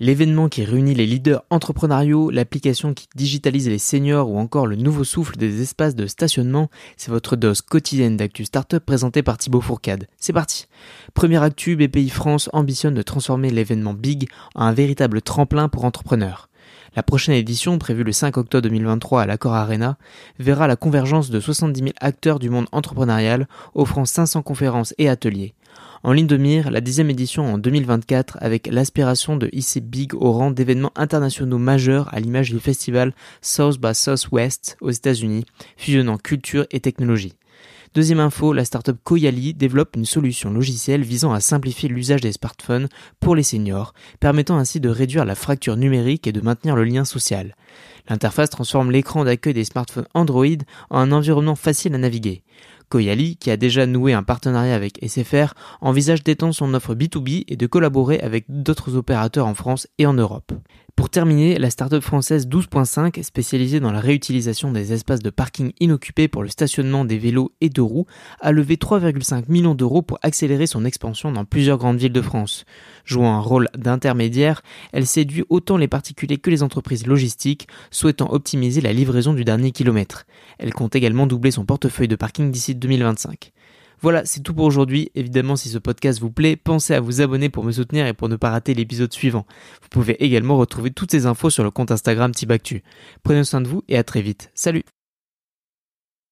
L'événement qui réunit les leaders entrepreneuriaux, l'application qui digitalise les seniors ou encore le nouveau souffle des espaces de stationnement, c'est votre dose quotidienne d'actu startup présentée par Thibaut Fourcade. C'est parti Première actu, BPI France ambitionne de transformer l'événement Big en un véritable tremplin pour entrepreneurs. La prochaine édition, prévue le 5 octobre 2023 à l'Accor Arena, verra la convergence de 70 000 acteurs du monde entrepreneurial, offrant 500 conférences et ateliers. En ligne de mire, la dixième édition en 2024 avec l'aspiration de hisser Big au rang d'événements internationaux majeurs à l'image du festival South by Southwest aux États-Unis, fusionnant culture et technologie. Deuxième info, la startup Koyali développe une solution logicielle visant à simplifier l'usage des smartphones pour les seniors, permettant ainsi de réduire la fracture numérique et de maintenir le lien social. L'interface transforme l'écran d'accueil des smartphones Android en un environnement facile à naviguer. Koyali, qui a déjà noué un partenariat avec SFR, envisage d'étendre son offre B2B et de collaborer avec d'autres opérateurs en France et en Europe. Pour terminer, la startup française 12.5, spécialisée dans la réutilisation des espaces de parking inoccupés pour le stationnement des vélos et de roues, a levé 3,5 millions d'euros pour accélérer son expansion dans plusieurs grandes villes de France. Jouant un rôle d'intermédiaire, elle séduit autant les particuliers que les entreprises logistiques souhaitant optimiser la livraison du dernier kilomètre. Elle compte également doubler son portefeuille de parking d'ici 2025. Voilà, c'est tout pour aujourd'hui. Évidemment, si ce podcast vous plaît, pensez à vous abonner pour me soutenir et pour ne pas rater l'épisode suivant. Vous pouvez également retrouver toutes ces infos sur le compte Instagram Tibactu. Prenez soin de vous et à très vite. Salut